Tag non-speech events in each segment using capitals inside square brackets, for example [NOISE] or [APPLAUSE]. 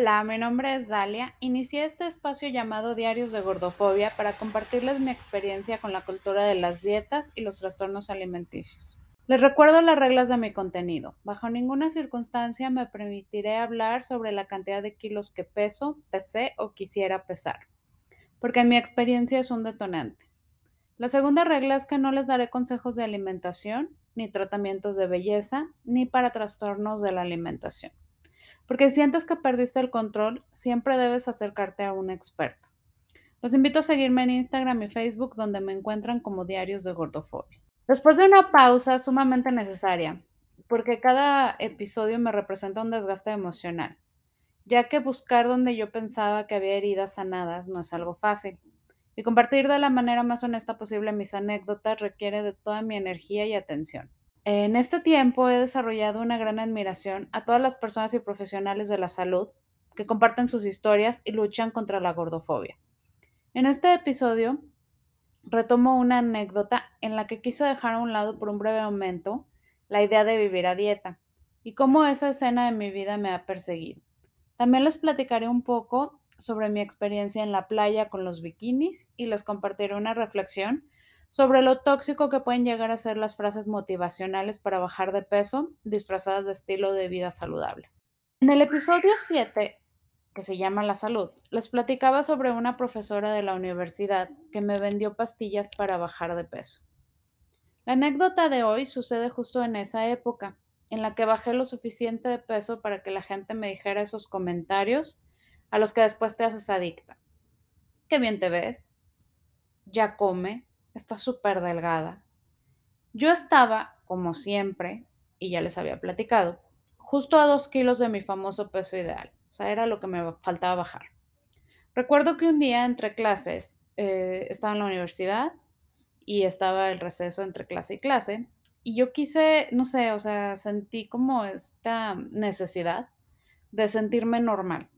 Hola, mi nombre es Dalia. Inicié este espacio llamado Diarios de Gordofobia para compartirles mi experiencia con la cultura de las dietas y los trastornos alimenticios. Les recuerdo las reglas de mi contenido. Bajo ninguna circunstancia me permitiré hablar sobre la cantidad de kilos que peso, pesé o quisiera pesar, porque en mi experiencia es un detonante. La segunda regla es que no les daré consejos de alimentación, ni tratamientos de belleza, ni para trastornos de la alimentación. Porque si sientes que perdiste el control, siempre debes acercarte a un experto. Los invito a seguirme en Instagram y Facebook donde me encuentran como Diarios de Gordofobia. Después de una pausa sumamente necesaria, porque cada episodio me representa un desgaste emocional, ya que buscar donde yo pensaba que había heridas sanadas no es algo fácil. Y compartir de la manera más honesta posible mis anécdotas requiere de toda mi energía y atención. En este tiempo he desarrollado una gran admiración a todas las personas y profesionales de la salud que comparten sus historias y luchan contra la gordofobia. En este episodio retomo una anécdota en la que quise dejar a un lado por un breve momento la idea de vivir a dieta y cómo esa escena de mi vida me ha perseguido. También les platicaré un poco sobre mi experiencia en la playa con los bikinis y les compartiré una reflexión sobre lo tóxico que pueden llegar a ser las frases motivacionales para bajar de peso disfrazadas de estilo de vida saludable. En el episodio 7, que se llama La salud, les platicaba sobre una profesora de la universidad que me vendió pastillas para bajar de peso. La anécdota de hoy sucede justo en esa época, en la que bajé lo suficiente de peso para que la gente me dijera esos comentarios a los que después te haces adicta. Qué bien te ves, ya come, está súper delgada. Yo estaba, como siempre, y ya les había platicado, justo a dos kilos de mi famoso peso ideal. O sea, era lo que me faltaba bajar. Recuerdo que un día entre clases eh, estaba en la universidad y estaba el receso entre clase y clase. Y yo quise, no sé, o sea, sentí como esta necesidad de sentirme normal.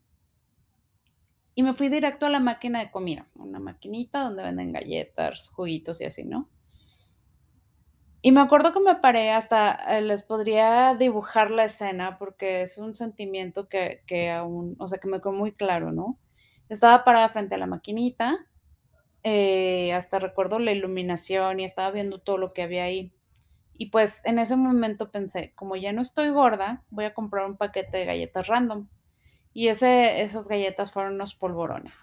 Y me fui directo a la máquina de comida, una maquinita donde venden galletas, juguitos y así, ¿no? Y me acuerdo que me paré hasta, eh, les podría dibujar la escena porque es un sentimiento que, que aún, o sea, que me quedó muy claro, ¿no? Estaba parada frente a la maquinita, eh, hasta recuerdo la iluminación y estaba viendo todo lo que había ahí. Y pues en ese momento pensé, como ya no estoy gorda, voy a comprar un paquete de galletas random. Y esas galletas fueron unos polvorones.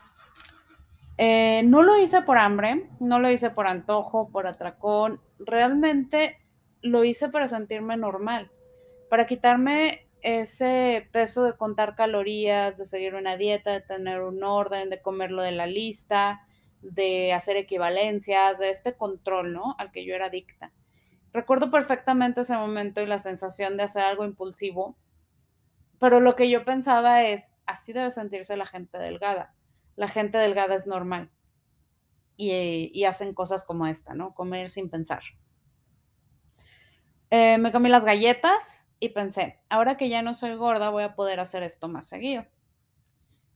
Eh, no lo hice por hambre, no lo hice por antojo, por atracón. Realmente lo hice para sentirme normal, para quitarme ese peso de contar calorías, de seguir una dieta, de tener un orden, de comerlo de la lista, de hacer equivalencias, de este control, ¿no? Al que yo era adicta. Recuerdo perfectamente ese momento y la sensación de hacer algo impulsivo pero lo que yo pensaba es, así debe sentirse la gente delgada. La gente delgada es normal. Y, hacen cosas como esta, ¿no? Comer sin pensar. Eh, me comí las galletas y pensé, ahora que ya no soy gorda, voy a poder hacer esto más seguido.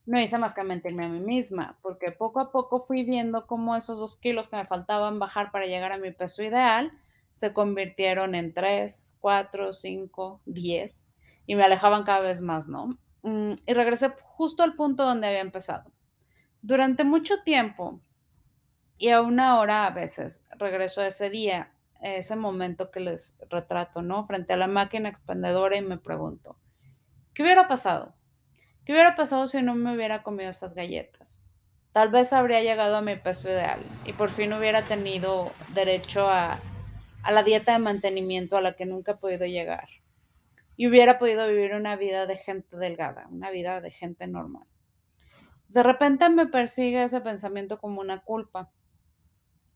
No hice más que mentirme a mí misma, porque poco a poco fui viendo cómo esos dos kilos que me faltaban bajar para llegar a mi peso ideal se convirtieron en 3, 4, 5, 10 y me alejaban cada vez más, ¿no? Mm, y regresé justo al punto donde había empezado. Durante mucho tiempo, y aún ahora a veces, regreso a ese día, ese momento que les retrato, ¿no? Frente a la máquina expendedora y me pregunto, ¿qué hubiera pasado? ¿Qué hubiera pasado si no me hubiera comido esas galletas? Tal vez habría llegado a mi peso ideal y por fin hubiera tenido derecho a, a la dieta de mantenimiento a la que nunca he podido llegar y hubiera podido vivir una vida de gente delgada, una vida de gente normal. De repente me persigue ese pensamiento como una culpa.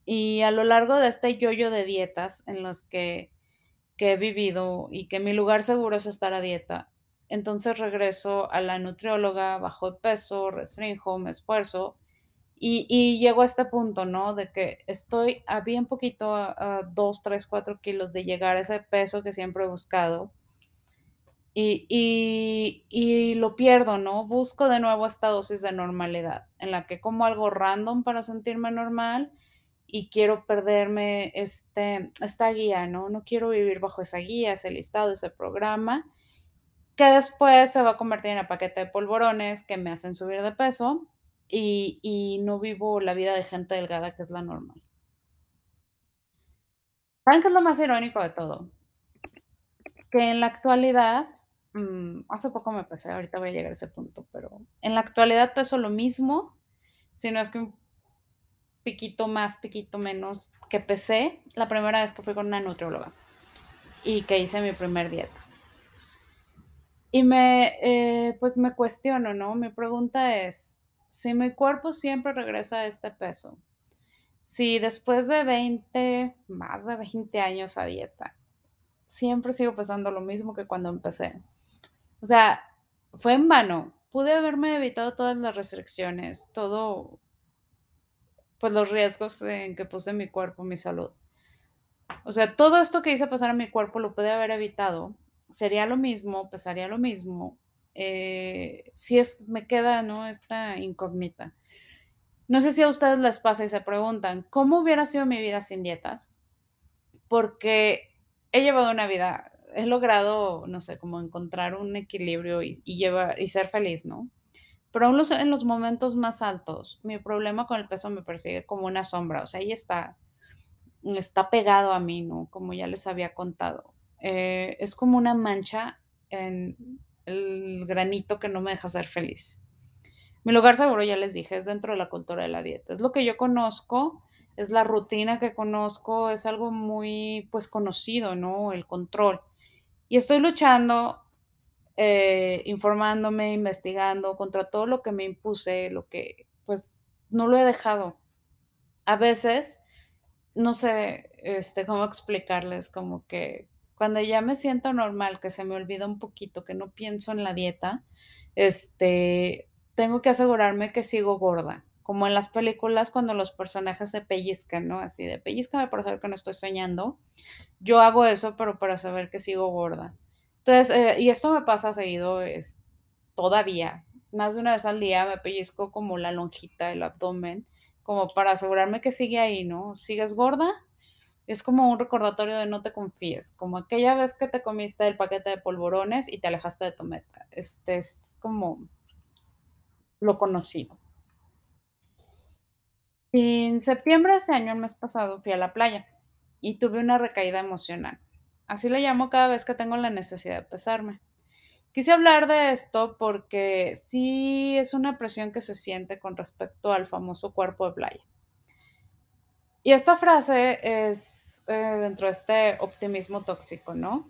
Y a lo largo de este yoyo de dietas en los que, que he vivido y que mi lugar seguro es estar a dieta, entonces regreso a la nutrióloga, bajo de peso, restringo, me esfuerzo y, y, llego a este punto, ¿no? De que estoy a bien poquito, a 2, 3, 4 kilos de llegar a ese peso que siempre he buscado y, lo pierdo, ¿no? Busco de nuevo esta dosis de normalidad, en la que como algo random para sentirme normal y quiero perderme este, esta guía, ¿no? No quiero vivir bajo esa guía, ese listado, ese programa. que después se va a convertir en el paquete de polvorones que me hacen subir de peso y, y no vivo la vida de gente delgada que es la normal. ¿Saben qué es lo más irónico de todo? Que en la actualidad, mm, hace poco me pesé, ahorita voy a llegar a ese punto, pero en la actualidad peso lo mismo, si no es que un piquito más, piquito menos que pesé la primera vez que fui con una nutrióloga y que hice mi primer dieta. Y me, eh, pues me cuestiono, ¿no? Mi pregunta es, si mi cuerpo siempre regresa a este peso, si después de 20, más de 20 años a dieta, siempre sigo pesando lo mismo que cuando empecé. O sea, fue en vano. Pude haberme evitado todas las restricciones, todo, pues los riesgos en que puse mi cuerpo, mi salud. O sea, todo esto que hice pasar a mi cuerpo lo pude haber evitado. Sería lo mismo, pesaría lo mismo. Eh, si es, me queda, ¿no? Esta incógnita. No sé si a ustedes les pasa y se preguntan, ¿cómo hubiera sido mi vida sin dietas? Porque he llevado una vida, he logrado, no sé, como encontrar un equilibrio y, y, y ser feliz, ¿no? Pero aún los, en los momentos más altos, mi problema con el peso me persigue como una sombra, o sea, ahí está, está pegado a mí, ¿no? Como ya les había contado. Eh, es como una mancha en el granito que no me deja ser feliz. Mi lugar seguro, ya les dije, es dentro de la cultura de la dieta. Es lo que yo conozco, es la rutina que conozco, es algo muy, pues, conocido, ¿no? El control. Y estoy luchando, eh, informándome, investigando contra todo lo que me impuse, lo que, pues, no lo he dejado. A veces, no sé, este, cómo explicarles, como que cuando ya me siento normal, que se me olvida un poquito, que no pienso en la dieta, este, tengo que asegurarme que sigo gorda, como en las películas cuando los personajes se pellizcan, ¿no? Así de pellizcame por saber que no estoy soñando. Yo hago eso, pero para saber que sigo gorda. Entonces, eh, y esto me pasa seguido, es todavía, más de una vez al día me pellizco como la lonjita, el abdomen, como para asegurarme que sigue ahí, ¿no? ¿Sigues gorda? Es como un recordatorio de no te confíes, como aquella vez que te comiste el paquete de polvorones y te alejaste de tu meta. Este es como lo conocido. En septiembre de ese año, el mes pasado, fui a la playa y tuve una recaída emocional. Así le llamo cada vez que tengo la necesidad de pesarme. Quise hablar de esto porque sí es una presión que se siente con respecto al famoso cuerpo de playa. Y esta frase es eh, dentro de este optimismo tóxico, ¿no?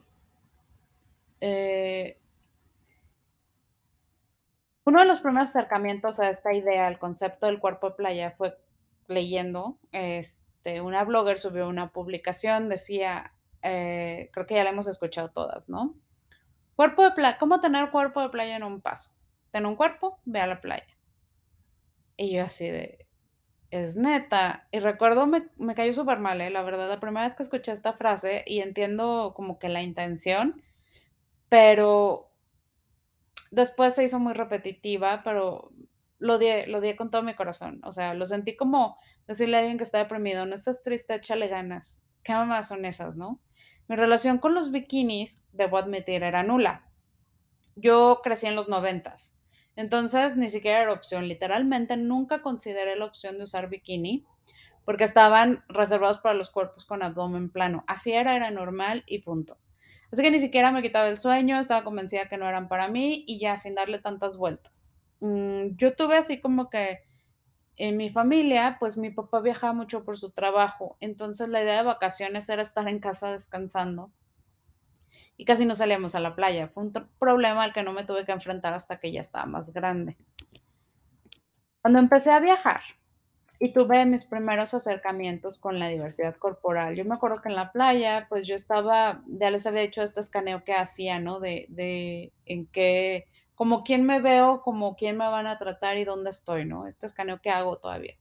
Eh, uno de los primeros acercamientos a esta idea, al concepto del cuerpo de playa, fue leyendo. Este, una blogger subió una publicación, decía, eh, creo que ya la hemos escuchado todas, ¿no? Cuerpo de playa, ¿cómo tener cuerpo de playa en un paso? Ten un cuerpo, ve a la playa. Y yo así de, es neta. Y recuerdo, me, me cayó súper mal, ¿eh? la verdad, la primera vez que escuché esta frase y entiendo como que la intención, pero después se hizo muy repetitiva, pero lo di, lo di con todo mi corazón. O sea, lo sentí como decirle a alguien que está deprimido, no estás triste, échale ganas. ¿Qué mamás son esas, no? Mi relación con los bikinis, debo admitir, era nula. Yo crecí en los noventas, entonces ni siquiera era opción. Literalmente nunca consideré la opción de usar bikini porque estaban reservados para los cuerpos con abdomen plano. Así era, era normal y punto. Así que ni siquiera me quitaba el sueño, estaba convencida que no eran para mí y ya sin darle tantas vueltas. Mm, yo tuve así como que en mi familia, pues mi papá viajaba mucho por su trabajo, entonces la idea de vacaciones era estar en casa descansando y casi no salíamos a la playa. Fue un problema al que no me tuve que enfrentar hasta que ya estaba más grande. Cuando empecé a viajar, y tuve mis primeros acercamientos con la diversidad corporal. Yo me acuerdo que en la playa, pues yo estaba, ya les había dicho este escaneo que hacía, ¿no? De, de en qué, como quién me veo, como quién me van a tratar y dónde estoy, ¿no? Este escaneo que hago todavía.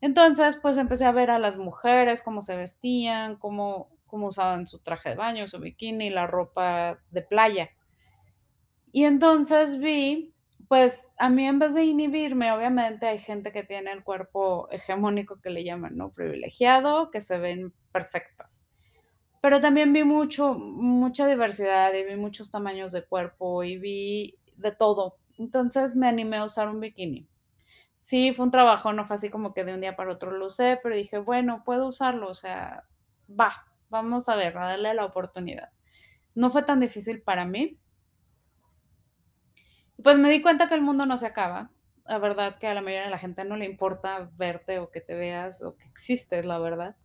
Entonces, pues empecé a ver a las mujeres, cómo se vestían, cómo, cómo usaban su traje de baño, su bikini, la ropa de playa. Y entonces vi pues a mí en vez de inhibirme, obviamente hay gente que tiene el cuerpo hegemónico que le llaman, ¿no? Privilegiado, que se ven perfectas. Pero también vi mucho, mucha diversidad y vi muchos tamaños de cuerpo y vi de todo. Entonces me animé a usar un bikini. Sí, fue un trabajo, no fue así como que de un día para otro lo usé, pero dije, bueno, puedo usarlo, o sea, va, vamos a ver, a darle la oportunidad. No fue tan difícil para mí. Pues me di cuenta que el mundo no se acaba. La verdad que a la mayoría de la gente no le importa verte o que te veas o que existes, la verdad.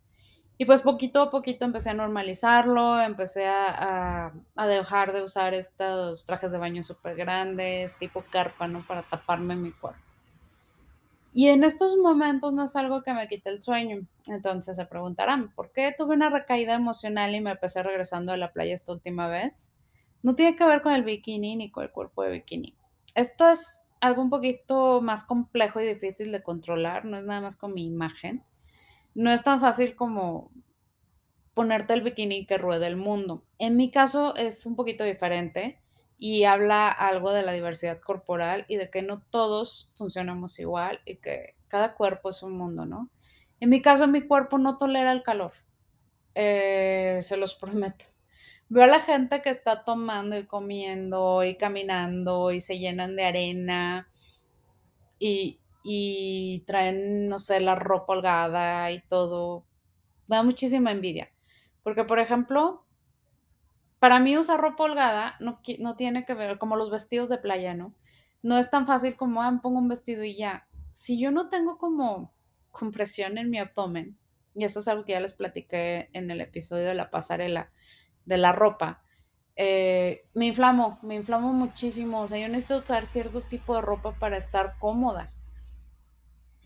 Y pues poquito a poquito empecé a normalizarlo, empecé a, dejar de usar estos trajes de baño súper grandes, tipo carpa, ¿no? Para taparme mi cuerpo. Y en estos momentos no es algo que me quite el sueño. Entonces se preguntarán, ¿por qué tuve una recaída emocional y me empecé regresando a la playa esta última vez? No tiene que ver con el bikini ni con el cuerpo de bikini. Esto es algo un poquito más complejo y difícil de controlar, no es nada más con mi imagen. No es tan fácil como ponerte el bikini que ruede el mundo. En mi caso es un poquito diferente y habla algo de la diversidad corporal y de que no todos funcionamos igual y que cada cuerpo es un mundo, ¿no? En mi caso, mi cuerpo no tolera el calor, eh, se los [LAUGHS] prometo. Veo a la gente que está tomando y comiendo y caminando y se llenan de arena y, y traen, no sé, la ropa holgada y todo. Me da muchísima envidia. Porque, por ejemplo, para mí usar ropa holgada no, no tiene que ver como los vestidos de playa, ¿no? No es tan fácil como, ah, pongo un vestido y ya. Si yo no tengo como compresión en mi abdomen, y eso es algo que ya les platiqué en el episodio de la pasarela, de la ropa, eh, me inflamo, me inflamo muchísimo. O sea, yo necesito usar cierto tipo de ropa para estar cómoda.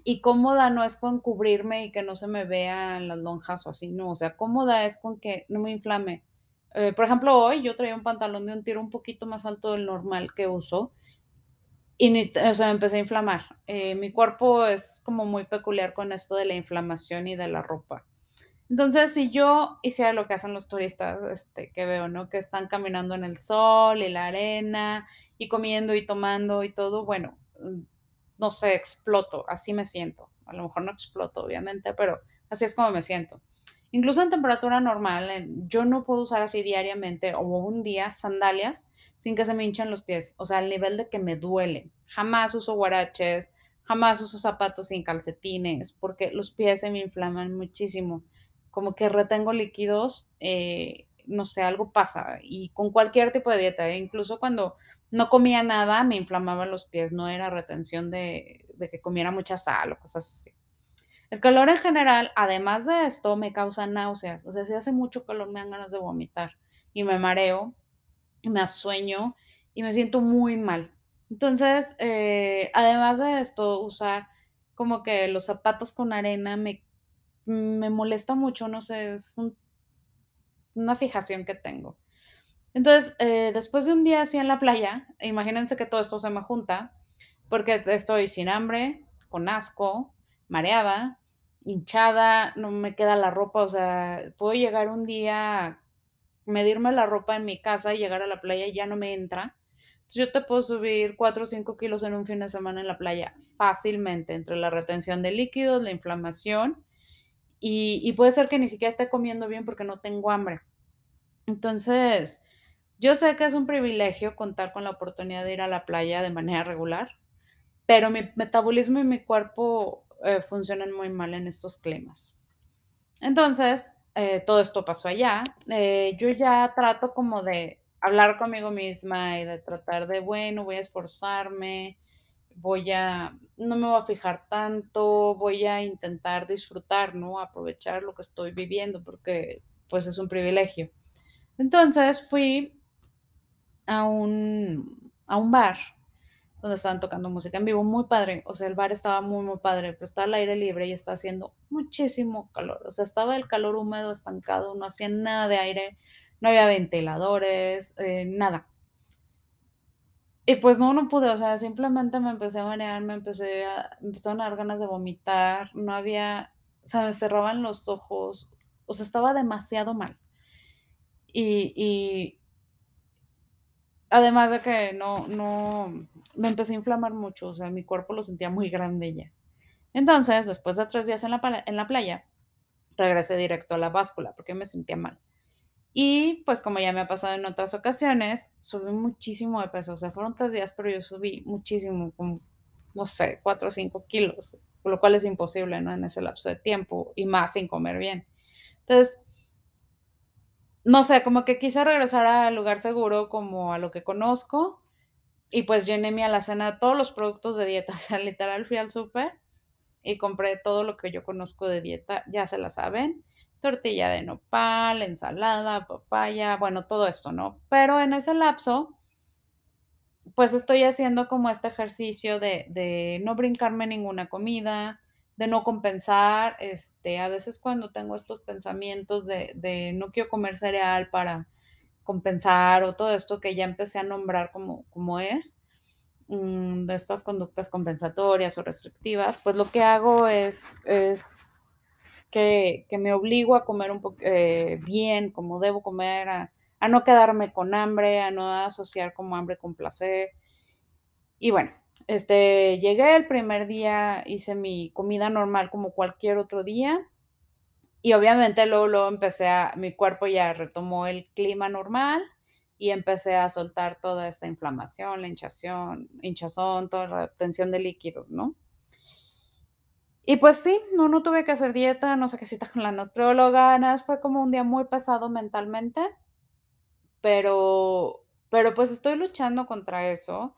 Y cómoda no es con cubrirme y que no se me vean las lonjas o así, no. O sea, cómoda es con que no me inflame. Eh, por ejemplo, hoy yo traía un pantalón de un tiro un poquito más alto del normal que uso y o sea, me empecé a inflamar. Eh, mi cuerpo es como muy peculiar con esto de la inflamación y de la ropa. Entonces, si yo hiciera lo que hacen los turistas este, que veo, ¿no? Que están caminando en el sol y la arena y comiendo y tomando y todo, bueno, no sé, exploto, así me siento. A lo mejor no exploto, obviamente, pero así es como me siento. Incluso en temperatura normal, yo no puedo usar así diariamente o un día sandalias sin que se me hinchen los pies, o sea, al nivel de que me duelen. Jamás uso guaraches, jamás uso zapatos sin calcetines, porque los pies se me inflaman muchísimo. Como que retengo líquidos, eh, no sé, algo pasa. Y con cualquier tipo de dieta, incluso cuando no comía nada, me inflamaban los pies, no era retención de, de que comiera mucha sal o cosas así. El calor en general, además de esto, me causa náuseas. O sea, si hace mucho calor me dan ganas de vomitar y me mareo y me sueño y me siento muy mal. Entonces, eh, además de esto, usar como que los zapatos con arena me, me molesta mucho, no sé, es una fijación que tengo. Entonces, eh, después de un día así en la playa, imagínense que todo esto se me junta, porque estoy sin hambre, con asco, mareada, hinchada, no me queda la ropa, o sea, puedo llegar un día, medirme la ropa en mi casa y llegar a la playa y ya no me entra. Entonces yo te puedo subir 4 o 5 kilos en un fin de semana en la playa fácilmente, entre la retención de líquidos, la inflamación, y, y puede ser que ni siquiera esté comiendo bien porque no tengo hambre. Entonces, yo sé que es un privilegio contar con la oportunidad de ir a la playa de manera regular, pero mi metabolismo y mi cuerpo eh, funcionan muy mal en estos climas. Entonces, eh, todo esto pasó allá. Eh, yo ya trato como de hablar conmigo misma y de tratar de, bueno, voy a esforzarme, voy a, no me voy a fijar tanto, voy a intentar disfrutar, ¿no? Aprovechar lo que estoy viviendo porque pues es un privilegio. Entonces fui a un, a un bar donde estaban tocando música en vivo, muy padre, o sea, el bar estaba muy, muy padre, pero está al aire libre y está haciendo muchísimo calor, o sea, estaba el calor húmedo, estancado, no hacía nada de aire, no había ventiladores, eh, nada. Y pues no, no pude, o sea, simplemente me empecé a marear, me empecé a, me empezaron a dar ganas de vomitar, no había, o sea, me cerraban los ojos, o sea, estaba demasiado mal. Y, y Además de que no, no, me empecé a inflamar mucho, o sea, mi cuerpo lo sentía muy grande ya. Entonces, después de tres días en la, en la playa, regresé directo a la báscula porque me sentía mal. Y pues como ya me ha pasado en otras ocasiones, subí muchísimo de peso. O sea, fueron tres días, pero yo subí muchísimo, como, no sé, cuatro o cinco kilos, lo cual es imposible, ¿no? En ese lapso de tiempo y más sin comer bien. Entonces, no sé, como que quise regresar al lugar seguro, como a lo que conozco, y pues llené mi alacena de todos los productos de dieta. [LAUGHS] O sea, literal fui al súper y compré todo lo que yo conozco de dieta, ya se la saben. Tortilla de nopal, ensalada, papaya, bueno, todo esto, ¿no? Pero en ese lapso, pues estoy haciendo como este ejercicio de, de no brincarme ninguna comida, de no compensar, este, a veces cuando tengo estos pensamientos de, de no quiero comer cereal para compensar o todo esto que ya empecé a nombrar como, como es, mm, de estas conductas compensatorias o restrictivas, pues lo que hago es, es que, que me obligo a comer un poco eh, bien, como debo comer, a, a no quedarme con hambre, a no asociar como hambre con placer. Y bueno, este, llegué el primer día, hice mi comida normal como cualquier otro día. Y obviamente luego, luego empecé a, mi cuerpo ya retomó el clima normal y empecé a soltar toda esta inflamación, la hinchación, hinchazón, toda la tensión de líquidos, ¿no? Y pues sí, no, no tuve que hacer dieta, no sé qué cita con la nutrióloga, nada, fue como un día muy pesado mentalmente, pero, pero pues estoy luchando contra eso.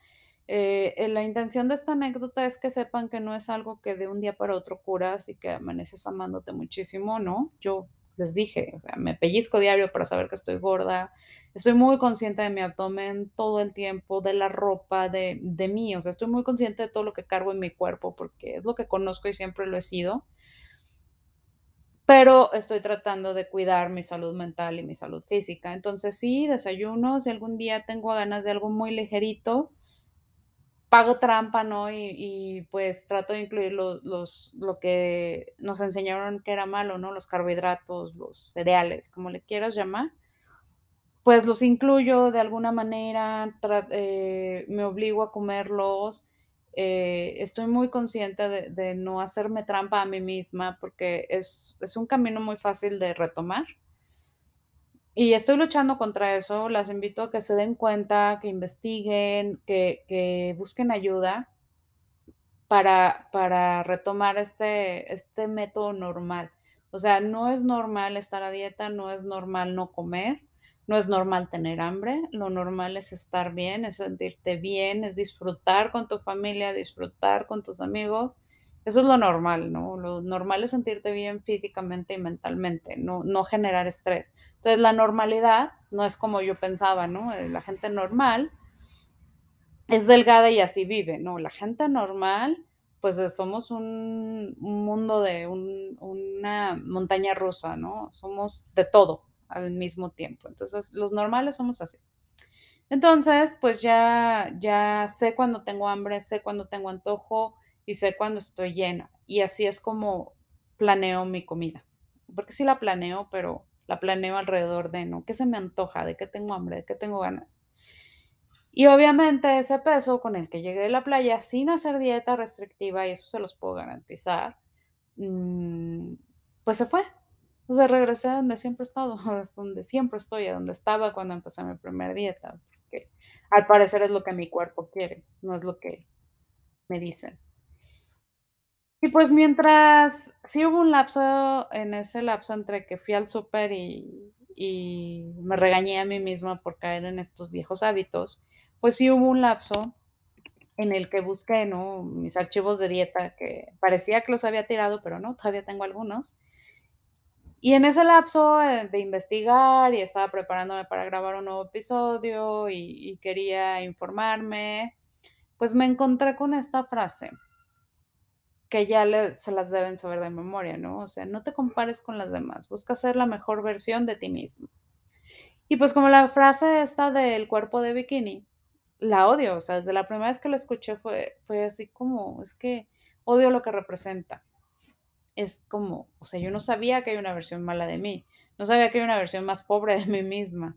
Eh, eh, la intención de esta anécdota es que sepan que no es algo que de un día para otro curas y que amaneces amándote muchísimo, ¿no? Yo les dije, o sea, me pellizco diario para saber que estoy gorda, estoy muy consciente de mi abdomen todo el tiempo, de la ropa, de, de mí, o sea, estoy muy consciente de todo lo que cargo en mi cuerpo porque es lo que conozco y siempre lo he sido. Pero estoy tratando de cuidar mi salud mental y mi salud física. Entonces sí, desayuno, si algún día tengo ganas de algo muy ligerito, pago trampa, ¿no? Y, y, pues trato de incluir los, los, lo que nos enseñaron que era malo, ¿no? Los carbohidratos, los cereales, como le quieras llamar. Pues los incluyo de alguna manera, eh, me obligo a comerlos. Eh, estoy muy consciente de, de, no hacerme trampa a mí misma porque es, es un camino muy fácil de retomar. Y estoy luchando contra eso, las invito a que se den cuenta, que investiguen, que, que busquen ayuda para, para retomar este, este método normal. O sea, no es normal estar a dieta, no es normal no comer, no es normal tener hambre, lo normal es estar bien, es sentirte bien, es disfrutar con tu familia, disfrutar con tus amigos eso es lo normal, ¿no? Lo normal es sentirte bien físicamente y mentalmente, no, no generar estrés. Entonces, la normalidad no es como yo pensaba, ¿no? Eh, la gente normal es delgada y así vive, ¿no? La gente normal, pues eh, somos un, un mundo de un, una montaña rusa, ¿no? Somos de todo al mismo tiempo. Entonces, los normales somos así. Entonces, pues ya, ya sé cuando tengo hambre, sé cuando tengo antojo, y sé cuando estoy llena. Y así es como planeo mi comida. Porque sí la planeo, pero la planeo alrededor de, ¿no? ¿Qué se me antoja? ¿De qué tengo hambre? ¿De qué tengo ganas? Y obviamente ese peso con el que llegué de la playa sin hacer dieta restrictiva, y eso se los puedo garantizar, mmm, pues se fue. O sea, regresé a donde siempre he estado, [LAUGHS] a donde siempre estoy, a donde estaba cuando empecé mi primera dieta. Porque al parecer es lo que mi cuerpo quiere, no es lo que me dicen. Y pues mientras sí hubo un lapso, en ese lapso entre que fui al súper y, y me regañé a mí misma por caer en estos viejos hábitos, pues sí hubo un lapso en el que busqué, ¿no? Mis archivos de dieta que parecía que los había tirado, pero no, todavía tengo algunos. Y en ese lapso eh, de investigar y estaba preparándome para grabar un nuevo episodio y, y quería informarme, pues me encontré con esta frase que ya le, se las deben saber de memoria, ¿no? O sea, no te compares con las demás, busca ser la mejor versión de ti mismo. Y pues como la frase esta del cuerpo de bikini, la odio, o sea, desde la primera vez que la escuché fue, fue así como, es que odio lo que representa. Es como, o sea, yo no sabía que hay una versión mala de mí, no sabía que hay una versión más pobre de mí misma.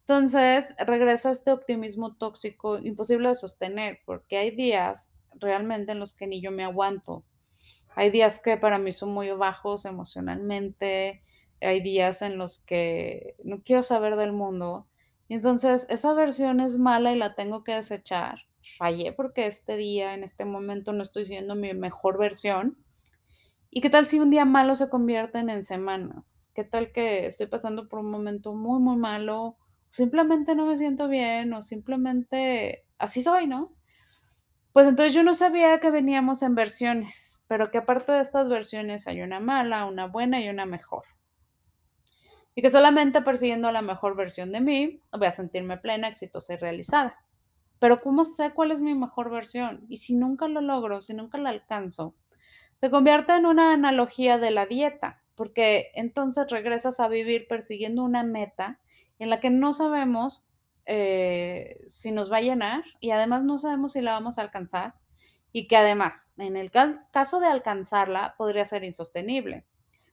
Entonces, regresa este optimismo tóxico imposible de sostener, porque hay días realmente en los que ni yo me aguanto, hay días que para mí son muy bajos emocionalmente, hay días en los que no quiero saber del mundo. Entonces esa versión es mala y la tengo que desechar. Fallé porque este día, en este momento, no estoy siendo mi mejor versión. ¿Y qué tal si un día malo se convierten en semanas? ¿Qué tal que estoy pasando por un momento muy, muy malo? Simplemente no me siento bien o simplemente así soy, ¿no? Pues entonces yo no sabía que veníamos en versiones, pero que aparte de estas versiones hay una mala, una buena y una mejor. Y que solamente persiguiendo la mejor versión de mí voy a sentirme plena, exitosa y realizada. Pero ¿cómo sé cuál es mi mejor versión? Y si nunca lo logro, si nunca la alcanzo, se convierte en una analogía de la dieta, porque entonces regresas a vivir persiguiendo una meta en la que no sabemos eh, si nos va a llenar y además no sabemos si la vamos a alcanzar y que además, en el caso de alcanzarla, podría ser insostenible,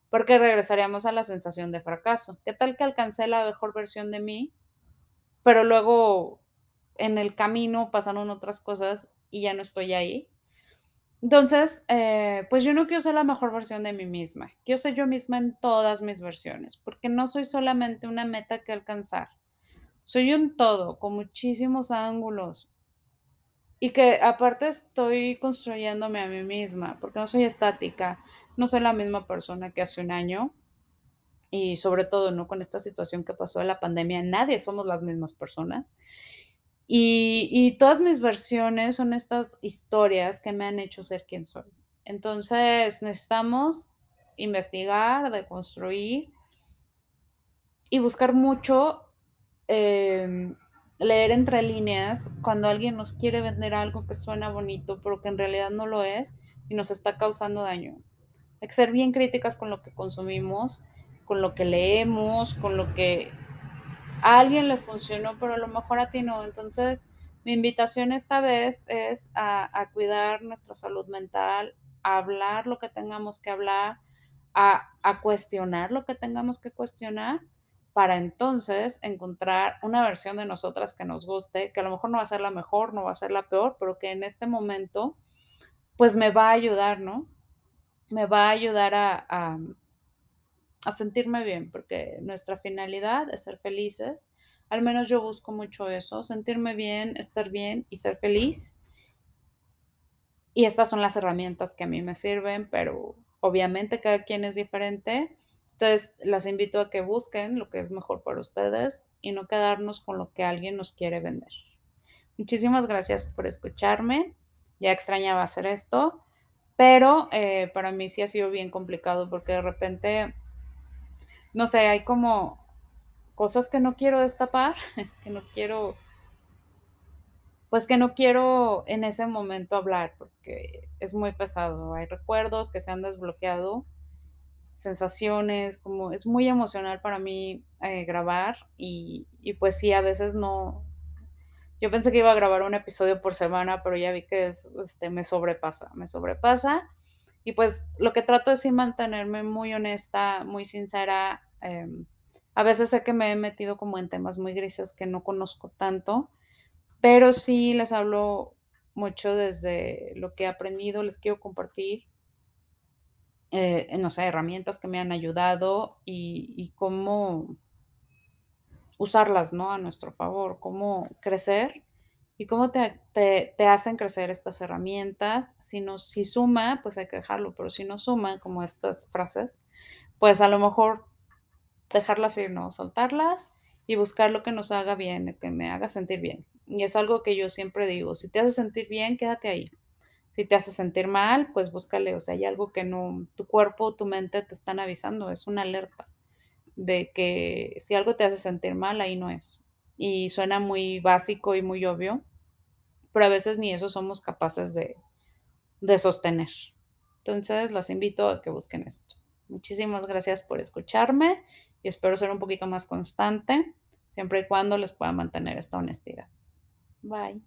porque regresaríamos a la sensación de fracaso. ¿Qué tal que alcancé la mejor versión de mí, pero luego en el camino pasaron otras cosas y ya no estoy ahí? Entonces, eh, pues yo no quiero ser la mejor versión de mí misma. Quiero ser yo misma en todas mis versiones, porque no soy solamente una meta que alcanzar. Soy un todo con muchísimos ángulos y que aparte estoy construyéndome a mí misma, porque no soy estática, no soy la misma persona que hace un año y sobre todo, ¿no? Con esta situación que pasó de la pandemia, nadie somos las mismas personas. Y, todas mis versiones son estas historias que me han hecho ser quien soy. Entonces necesitamos investigar, deconstruir y buscar mucho, em, leer entre líneas cuando alguien nos quiere vender algo que suena bonito, pero que en realidad no lo es y nos está causando daño. Hay que ser bien críticas con lo que consumimos, con lo que leemos, con lo que a alguien le funcionó, pero a lo mejor a ti no. Entonces, mi invitación esta vez es a, cuidar nuestra salud mental, a hablar lo que tengamos que hablar, a, a, cuestionar lo que tengamos que cuestionar, para entonces encontrar una versión de nosotras que nos guste, que a lo mejor no va a ser la mejor, no va a ser la peor, pero que en este momento, pues me va a ayudar, ¿no? Me va a ayudar a, a sentirme bien, porque nuestra finalidad es ser felices. Al menos yo busco mucho eso, sentirme bien, estar bien y ser feliz. Y estas son las herramientas que a mí me sirven, pero obviamente cada quien es diferente. Entonces, las invito a que busquen lo que es mejor para ustedes y no quedarnos con lo que alguien nos quiere vender. Muchísimas gracias por escucharme. Ya extrañaba hacer esto, pero eh, para mí sí ha sido bien complicado porque de repente no sé, hay como cosas que no quiero destapar, [LAUGHS] que no quiero, pues que no quiero en ese momento hablar porque es muy pesado. Hay recuerdos que se han desbloqueado, sensaciones, como es muy emocional para mí eh, grabar y, y pues sí, a veces no, yo pensé que iba a grabar un episodio por semana, pero ya vi que este, me sobrepasa, me sobrepasa. Y pues lo que trato es sí mantenerme muy honesta, muy sincera. Em, a veces sé que me he metido como en temas muy grises que no conozco tanto, pero sí les hablo mucho desde lo que he aprendido, les quiero compartir, eh, no sé, herramientas que me han ayudado y, y cómo usarlas, ¿no? A nuestro favor, cómo crecer y cómo te, te, hacen crecer estas herramientas. Si, no, si suma, pues hay que dejarlo, pero si no suma, como estas frases, pues a lo mejor dejarlas ir, ¿no? Soltarlas y buscar lo que nos haga bien, que me haga sentir bien. Y es algo que yo siempre digo, si te hace sentir bien, quédate ahí. Si te hace sentir mal, pues búscale, o sea, hay algo que no, tu cuerpo, tu mente te están avisando, es una alerta de que si algo te hace sentir mal, ahí no es. Y suena muy básico y muy obvio, pero a veces ni eso somos capaces de, sostener. Entonces, las invito a que busquen esto. Muchísimas gracias por escucharme y espero ser un poquito más constante, siempre y cuando les pueda mantener esta honestidad. Bye.